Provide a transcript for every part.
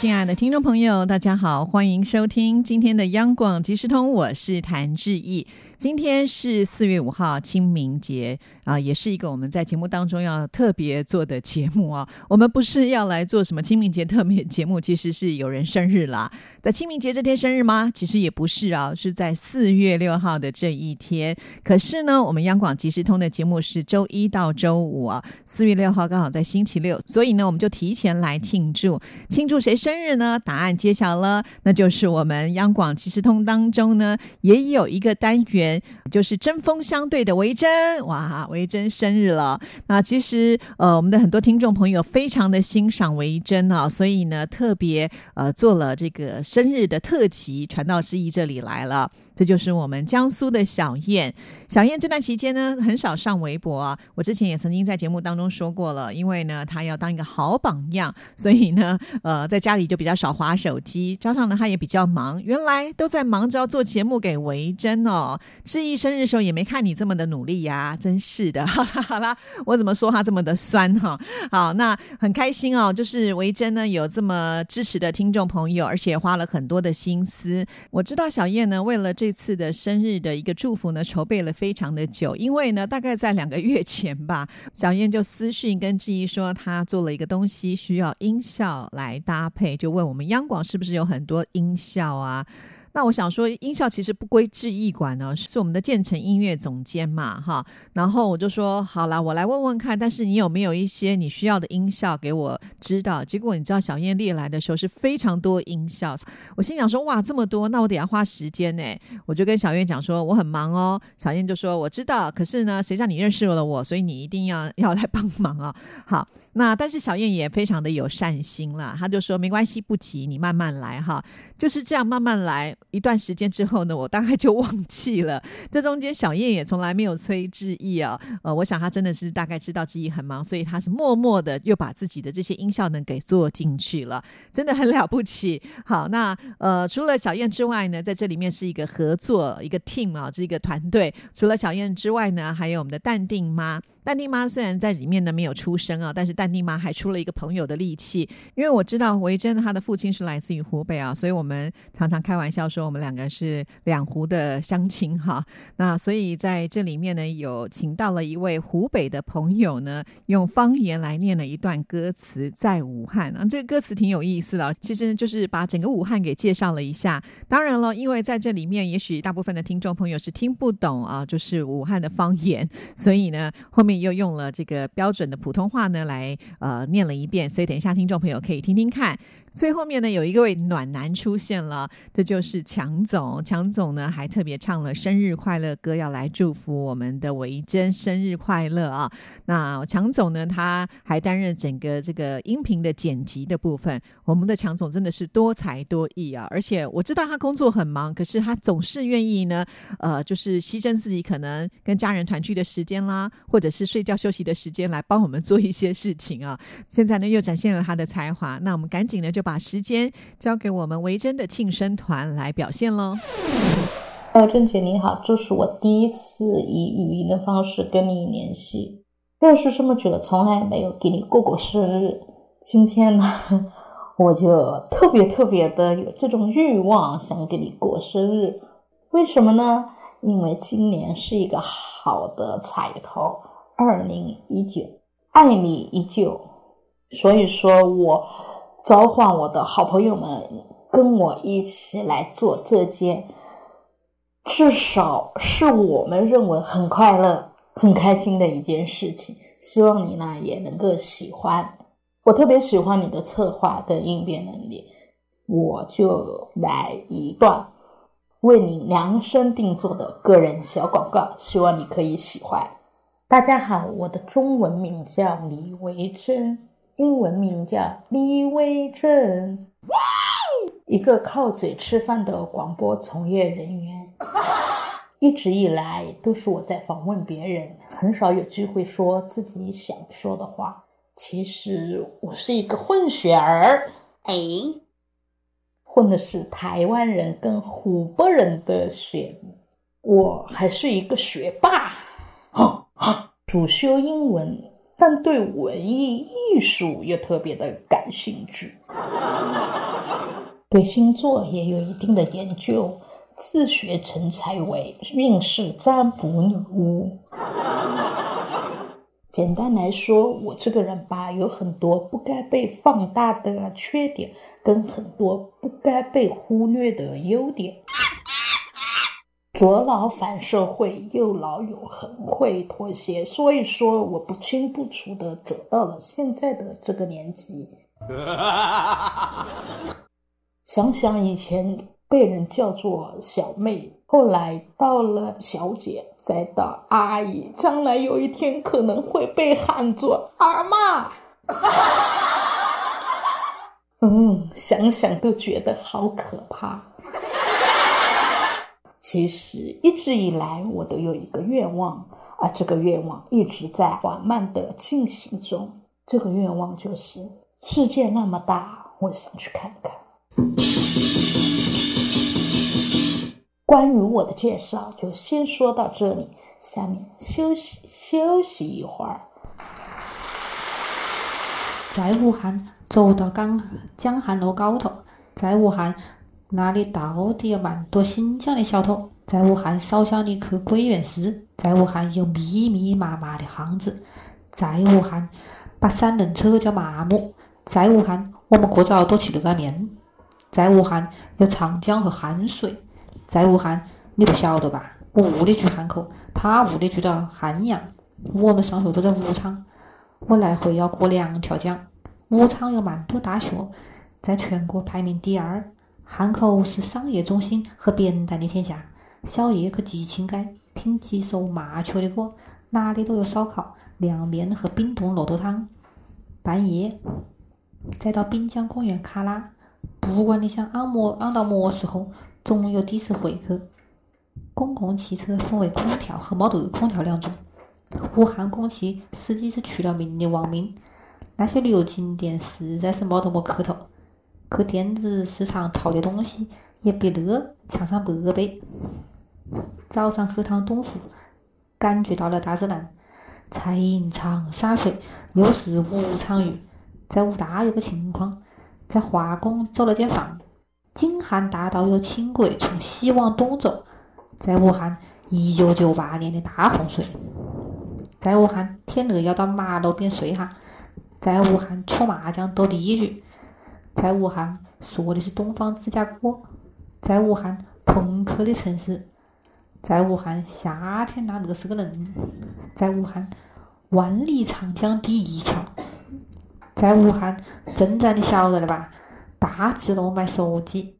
亲爱的听众朋友，大家好，欢迎收听今天的央广即时通，我是谭志毅。今天是四月五号，清明节啊，也是一个我们在节目当中要特别做的节目啊。我们不是要来做什么清明节特别节目，其实是有人生日啦，在清明节这天生日吗？其实也不是啊，是在四月六号的这一天。可是呢，我们央广即时通的节目是周一到周五啊，四月六号刚好在星期六，所以呢，我们就提前来庆祝，庆祝谁生生日呢？答案揭晓了，那就是我们央广即时通当中呢，也有一个单元。就是针锋相对的维珍，哇，维珍生日了。那其实呃，我们的很多听众朋友非常的欣赏维珍啊，所以呢，特别呃做了这个生日的特辑，传到之意这里来了。这就是我们江苏的小燕。小燕这段期间呢，很少上微博啊。我之前也曾经在节目当中说过了，因为呢，她要当一个好榜样，所以呢，呃，在家里就比较少划手机。加上呢，他也比较忙，原来都在忙着要做节目给维珍哦。志毅生日的时候也没看你这么的努力呀，真是的。好啦，我怎么说他这么的酸哈？好，那很开心哦，就是维珍呢有这么支持的听众朋友，而且花了很多的心思。我知道小燕呢为了这次的生日的一个祝福呢，筹备了非常的久，因为呢大概在两个月前吧，小燕就私讯跟志毅说，他做了一个东西需要音效来搭配，就问我们央广是不是有很多音效啊？那我想说，音效其实不归志毅管呢，是我们的建成音乐总监嘛，哈。然后我就说，好啦，我来问问看。但是你有没有一些你需要的音效给我知道？结果你知道，小燕列来的时候是非常多音效。我心想说，哇，这么多，那我得要花时间呢。我就跟小燕讲说，我很忙哦。小燕就说，我知道，可是呢，谁叫你认识了我，所以你一定要要来帮忙啊。好，那但是小燕也非常的有善心了，他就说没关系，不急，你慢慢来哈，就是这样慢慢来。一段时间之后呢，我大概就忘记了。这中间小燕也从来没有催志毅啊，呃，我想他真的是大概知道志毅很忙，所以他是默默的又把自己的这些音效呢给做进去了，真的很了不起。好，那呃，除了小燕之外呢，在这里面是一个合作一个 team 啊，是一个团队。除了小燕之外呢，还有我们的淡定妈。淡定妈虽然在里面呢没有出声啊，但是淡定妈还出了一个朋友的力气，因为我知道维珍她的父亲是来自于湖北啊，所以我们常常开玩笑说。我们两个是两湖的乡亲哈，那所以在这里面呢，有请到了一位湖北的朋友呢，用方言来念了一段歌词，在武汉啊，这个歌词挺有意思的，其实就是把整个武汉给介绍了一下。当然了，因为在这里面，也许大部分的听众朋友是听不懂啊，就是武汉的方言，所以呢，后面又用了这个标准的普通话呢来呃念了一遍，所以等一下听众朋友可以听听看。最后面呢，有一位暖男出现了，这就是强总。强总呢，还特别唱了生日快乐歌，要来祝福我们的维珍生日快乐啊！那强总呢，他还担任整个这个音频的剪辑的部分。我们的强总真的是多才多艺啊！而且我知道他工作很忙，可是他总是愿意呢，呃，就是牺牲自己可能跟家人团聚的时间啦，或者是睡觉休息的时间，来帮我们做一些事情啊！现在呢，又展现了他的才华，那我们赶紧呢就。把时间交给我们维珍的庆生团来表现喽。呃，郑姐你好，这是我第一次以语音的方式跟你联系，认识这么久，从来没有给你过过生日。今天呢，我就特别特别的有这种欲望，想给你过生日。为什么呢？因为今年是一个好的彩头，二零一九，爱你依旧。所以说我。召唤我的好朋友们跟我一起来做这件，至少是我们认为很快乐、很开心的一件事情。希望你呢也能够喜欢。我特别喜欢你的策划跟应变能力，我就来一段为你量身定做的个人小广告，希望你可以喜欢。大家好，我的中文名叫李维珍。英文名叫李维正，一个靠嘴吃饭的广播从业人员。一直以来都是我在访问别人，很少有机会说自己想说的话。其实我是一个混血儿，哎，混的是台湾人跟湖北人的血。我还是一个学霸，主修英文，但对文艺艺术又特别的感兴趣，对星座也有一定的研究。自学成才为运势占卜女巫。简单来说，我这个人吧，有很多不该被放大的缺点，跟很多不该被忽略的优点。左脑反社会，右脑有很会妥协，所以说我不清不楚的走到了现在的这个年纪。想想以前。被人叫做小妹，后来到了小姐，再到阿姨，将来有一天可能会被喊作阿妈。嗯，想想都觉得好可怕。其实一直以来我都有一个愿望，而这个愿望一直在缓慢的进行中。这个愿望就是世界那么大，我想去看看。关于我的介绍就先说到这里，下面休息休息一会儿。在武汉走到江江汉路高头，在武汉那里到底有蛮多新疆的小偷。在武汉烧香的去归元寺，在武汉有密密麻麻的巷子，在武汉把三轮车叫麻木，在武汉我们过早多吃热面，在武汉有长江和汉水。在武汉，你不晓得吧？我屋里住汉口，他屋里住到汉阳，我们上学都在武昌。我来回要过两条江。武昌有蛮多大学，在全国排名第二。汉口是商业中心和扁担的天下，小夜去吉庆街听几首麻雀的歌，哪里都有烧烤、凉面和冰冻骆驼汤。半夜再到滨江公园卡拉，不管你想按摩按到么时候。总有的士会去。公共汽车分为空调和没得空调两种。武汉公汽司机是出了名的亡命，那些旅游景点实在是没得么去头。去电子市场淘点东西也比那强上百倍。早上喝趟东湖，感觉到了大自然。才饮长沙水，又是武昌鱼。在武大有个情况，在华工租了间房。京汉大道有轻轨从西往东走，在武汉一九九八年的大洪水，在武汉天热要到马路边睡哈，在武汉搓麻将斗地主，在武汉说的是东方芝加哥，在武汉朋克的城市，在武汉夏天那热死个人，在武汉万里长江第一桥，在武汉正在你晓得的吧？大智路卖手机，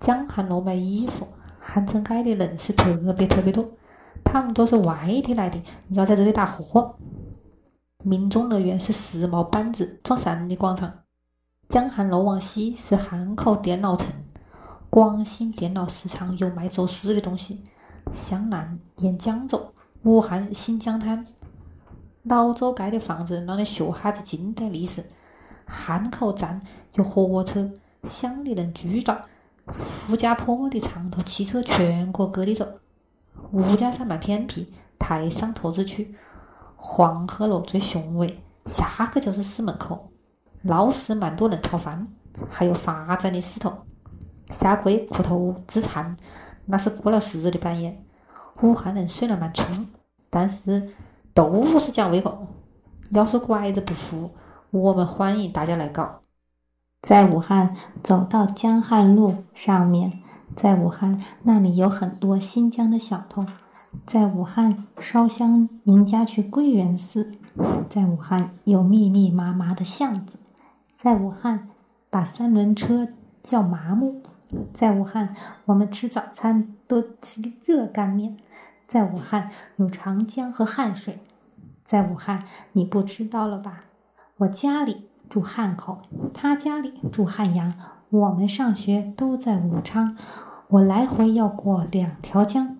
江汉路卖衣服，汉城街的人是特别特别多，他们都是外地来的，要在这里打货。民众乐园是时髦班子装山的广场，江汉路往西是汉口电脑城，广兴电脑市场有卖走私的东西，向南沿江走，武汉新疆滩，老周盖的房子让你学哈子近代历史。汉口站有火车，乡里人住到。傅家坡的长途汽车全国各地走。吴家山蛮偏僻，台商投资区。黄鹤楼最雄伟，下个就是司门口。闹市蛮多人讨饭，还有发展的势头。下跪磕头自残，那是过了时的半夜。武汉人虽然蛮冲，但是都是讲胃口。要是拐子不服。我们欢迎大家来搞。在武汉走到江汉路上面，在武汉那里有很多新疆的小偷。在武汉烧香您家去归元寺，在武汉有密密麻麻的巷子。在武汉把三轮车叫麻木。在武汉我们吃早餐都吃热干面。在武汉有长江和汉水。在武汉你不知道了吧？我家里住汉口，他家里住汉阳，我们上学都在武昌，我来回要过两条江。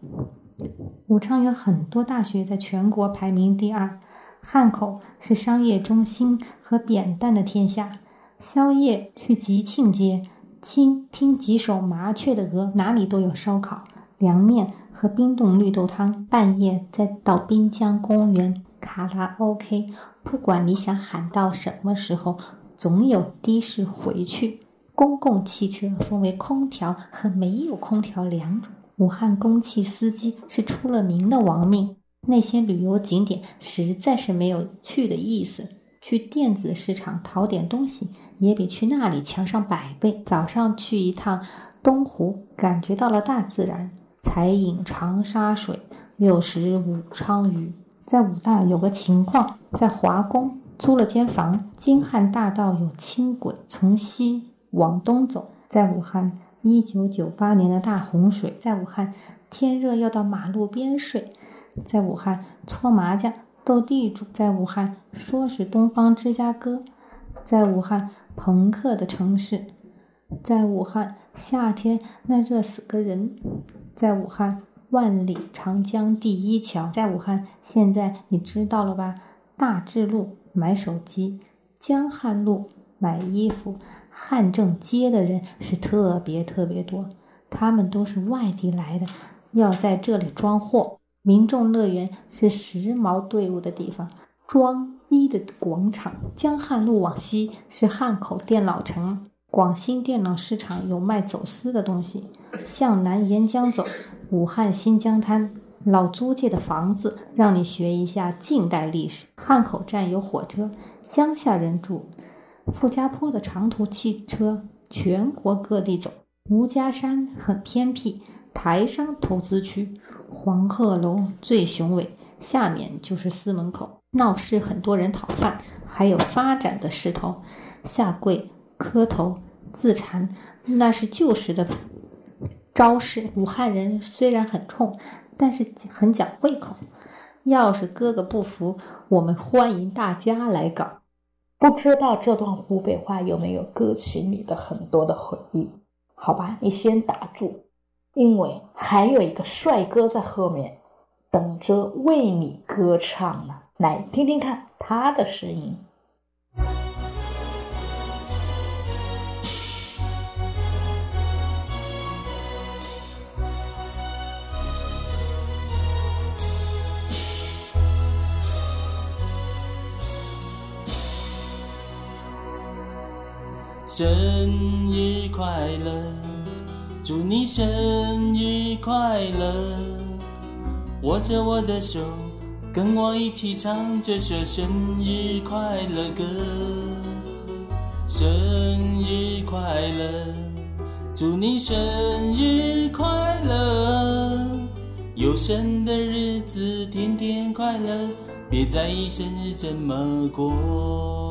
武昌有很多大学，在全国排名第二。汉口是商业中心和扁担的天下。宵夜去吉庆街，听听几首麻雀的歌，哪里都有烧烤、凉面和冰冻绿豆汤。半夜再到滨江公园卡拉 OK，不管你想喊到什么时候，总有的士回去。公共汽车分为空调和没有空调两种。武汉公汽司机是出了名的亡命。那些旅游景点实在是没有去的意思。去电子市场淘点东西，也比去那里强上百倍。早上去一趟东湖，感觉到了大自然。才饮长沙水，又食武昌鱼。在武大有个情况，在华工租了间房。京汉大道有轻轨从西往东走。在武汉，一九九八年的大洪水。在武汉，天热要到马路边睡。在武汉搓麻将、斗地主，在武汉说是东方芝加哥，在武汉朋克的城市，在武汉夏天那热死个人，在武汉万里长江第一桥，在武汉现在你知道了吧？大智路买手机，江汉路买衣服，汉正街的人是特别特别多，他们都是外地来的，要在这里装货。民众乐园是时髦队伍的地方，装衣的广场。江汉路往西是汉口电脑城，广兴电脑市场有卖走私的东西。向南沿江走，武汉新疆滩老租界的房子，让你学一下近代历史。汉口站有火车，乡下人住。傅家坡的长途汽车全国各地走。吴家山很偏僻。台商投资区，黄鹤楼最雄伟，下面就是司门口，闹市很多人讨饭，还有发展的势头。下跪磕头自残，那是旧时的招式。武汉人虽然很冲，但是很讲胃口。要是哥哥不服，我们欢迎大家来搞。不知道这段湖北话有没有勾起你的很多的回忆？好吧，你先打住。因为还有一个帅哥在后面等着为你歌唱呢，来听听看他的声音。生日快乐！祝你生日快乐！握着我的手，跟我一起唱这首生日快乐歌。生日快乐！祝你生日快乐！有生的日子天天快乐，别在意生日怎么过。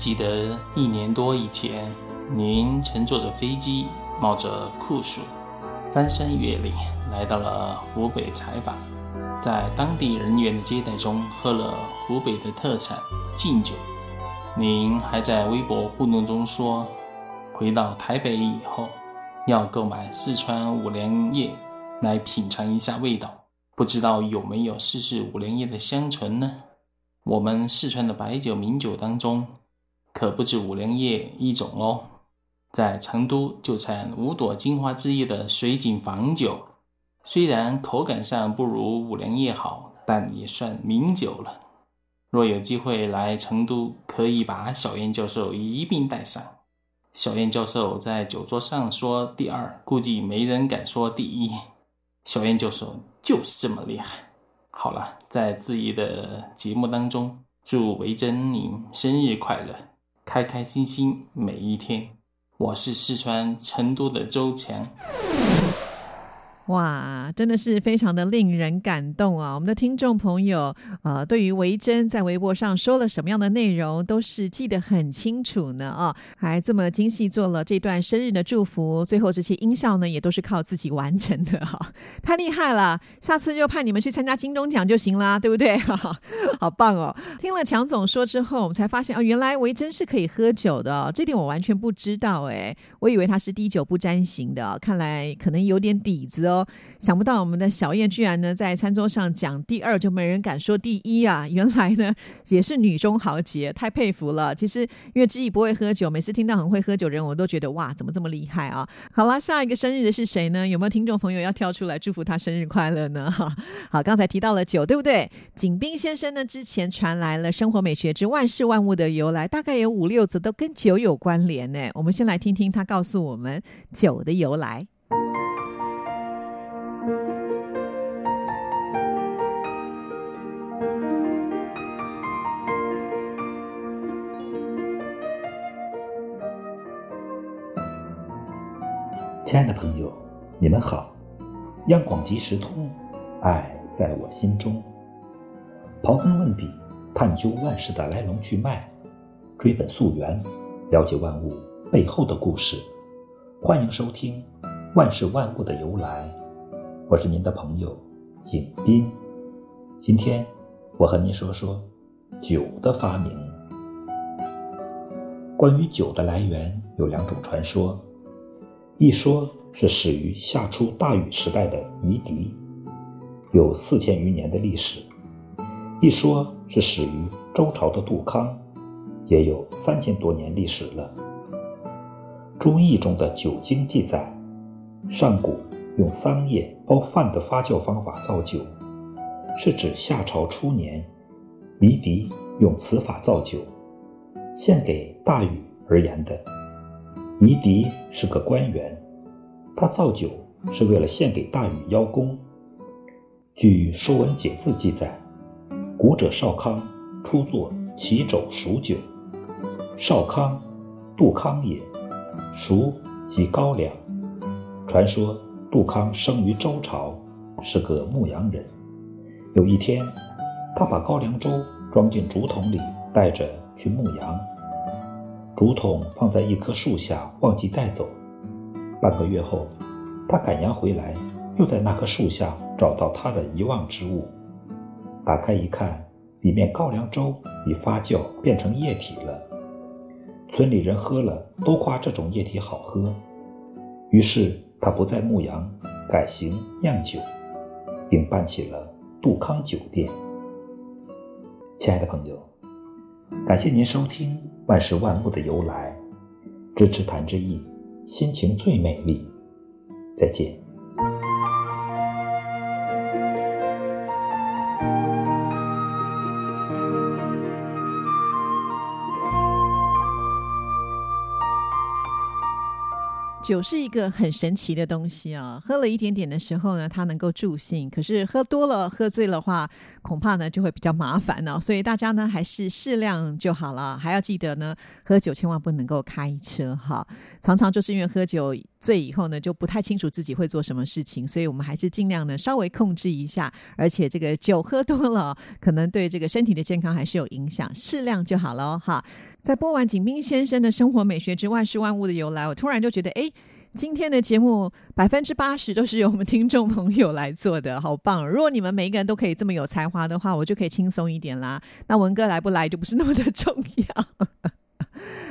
记得一年多以前，您乘坐着飞机，冒着酷暑，翻山越岭来到了湖北采访，在当地人员的接待中喝了湖北的特产敬酒。您还在微博互动中说，回到台北以后要购买四川五粮液来品尝一下味道，不知道有没有试试五粮液的香醇呢？我们四川的白酒名酒当中。可不止五粮液一种哦，在成都就产五朵金花之一的水井坊酒，虽然口感上不如五粮液好，但也算名酒了。若有机会来成都，可以把小燕教授一并带上。小燕教授在酒桌上说第二，估计没人敢说第一。小燕教授就是这么厉害。好了，在自己的节目当中，祝维珍您生日快乐！开开心心每一天。我是四川成都的周强。哇，真的是非常的令人感动啊！我们的听众朋友，呃，对于维珍在微博上说了什么样的内容，都是记得很清楚呢啊，还这么精细做了这段生日的祝福，最后这些音效呢，也都是靠自己完成的哈，太厉害了！下次就派你们去参加金钟奖就行啦，对不对？好棒哦！听了强总说之后，我们才发现哦，原来维珍是可以喝酒的，这点我完全不知道哎，我以为他是滴酒不沾型的，看来可能有点底子哦。想不到我们的小燕居然呢，在餐桌上讲第二就没人敢说第一啊！原来呢也是女中豪杰，太佩服了。其实因为知意不会喝酒，每次听到很会喝酒人，我都觉得哇，怎么这么厉害啊！好啦，下一个生日的是谁呢？有没有听众朋友要跳出来祝福他生日快乐呢？哈，好，刚才提到了酒，对不对？景斌先生呢之前传来了生活美学之万事万物的由来，大概有五六则都跟酒有关联呢。我们先来听听他告诉我们酒的由来。亲爱的朋友，你们好！央广即时通，爱在我心中。刨根问底，探究万事的来龙去脉，追本溯源，了解万物背后的故事。欢迎收听《万事万物的由来》，我是您的朋友景斌。今天我和您说说酒的发明。关于酒的来源，有两种传说。一说是始于夏初大禹时代的夷狄，有四千余年的历史；一说是始于周朝的杜康，也有三千多年历史了。《朱易》中的《酒经》记载，上古用桑叶包饭的发酵方法造酒，是指夏朝初年，夷狄用此法造酒，献给大禹而言的。夷狄是个官员，他造酒是为了献给大禹邀功。据《说文解字》记载，古者少康初作齐肘黍酒，少康，杜康也，熟即高粱。传说杜康生于周朝，是个牧羊人。有一天，他把高粱粥装进竹筒里，带着去牧羊。竹筒放在一棵树下，忘记带走。半个月后，他赶羊回来，又在那棵树下找到他的遗忘之物。打开一看，里面高粱粥已发酵变成液体了。村里人喝了都夸这种液体好喝。于是他不再牧羊，改行酿酒，并办起了杜康酒店。亲爱的朋友。感谢您收听《万事万物的由来》，支持谭志毅，心情最美丽。再见。酒是一个很神奇的东西啊，喝了一点点的时候呢，它能够助兴；可是喝多了、喝醉的话，恐怕呢就会比较麻烦呢。所以大家呢还是适量就好了，还要记得呢，喝酒千万不能够开车哈。常常就是因为喝酒醉以后呢，就不太清楚自己会做什么事情，所以我们还是尽量呢稍微控制一下。而且这个酒喝多了，可能对这个身体的健康还是有影响，适量就好了哈。在播完景斌先生的生活美学之万事万物的由来，我突然就觉得，哎。今天的节目百分之八十都是由我们听众朋友来做的，好棒！如果你们每一个人都可以这么有才华的话，我就可以轻松一点啦。那文哥来不来就不是那么的重要。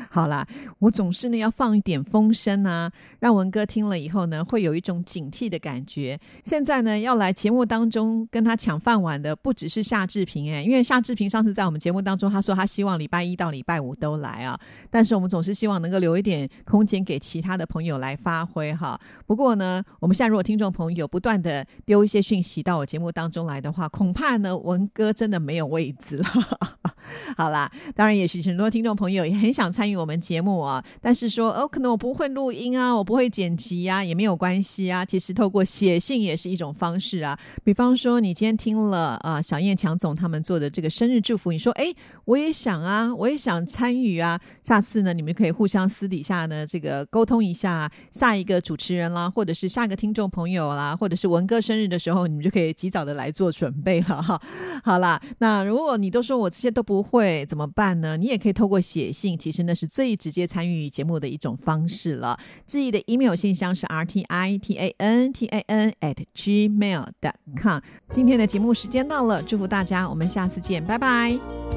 好啦，我总是呢要放一点风声啊，让文哥听了以后呢，会有一种警惕的感觉。现在呢，要来节目当中跟他抢饭碗的不只是夏志平哎，因为夏志平上次在我们节目当中，他说他希望礼拜一到礼拜五都来啊，但是我们总是希望能够留一点空间给其他的朋友来发挥哈。不过呢，我们现在如果听众朋友不断的丢一些讯息到我节目当中来的话，恐怕呢文哥真的没有位置了。好啦，当然也许很多听众朋友也很想参与我们节目啊，但是说哦，可能我不会录音啊，我不会剪辑呀，也没有关系啊。其实透过写信也是一种方式啊。比方说，你今天听了啊小燕强总他们做的这个生日祝福，你说哎，我也想啊，我也想参与啊。下次呢，你们可以互相私底下呢这个沟通一下，下一个主持人啦，或者是下一个听众朋友啦，或者是文哥生日的时候，你们就可以及早的来做准备了哈。好啦，那如果你都说我这些都不会怎么办呢？你也可以透过写信，其实那是最直接参与节目的一种方式了。致意的 email 信箱是 r t i t a n t a n at gmail dot com。今天的节目时间到了，祝福大家，我们下次见，拜拜。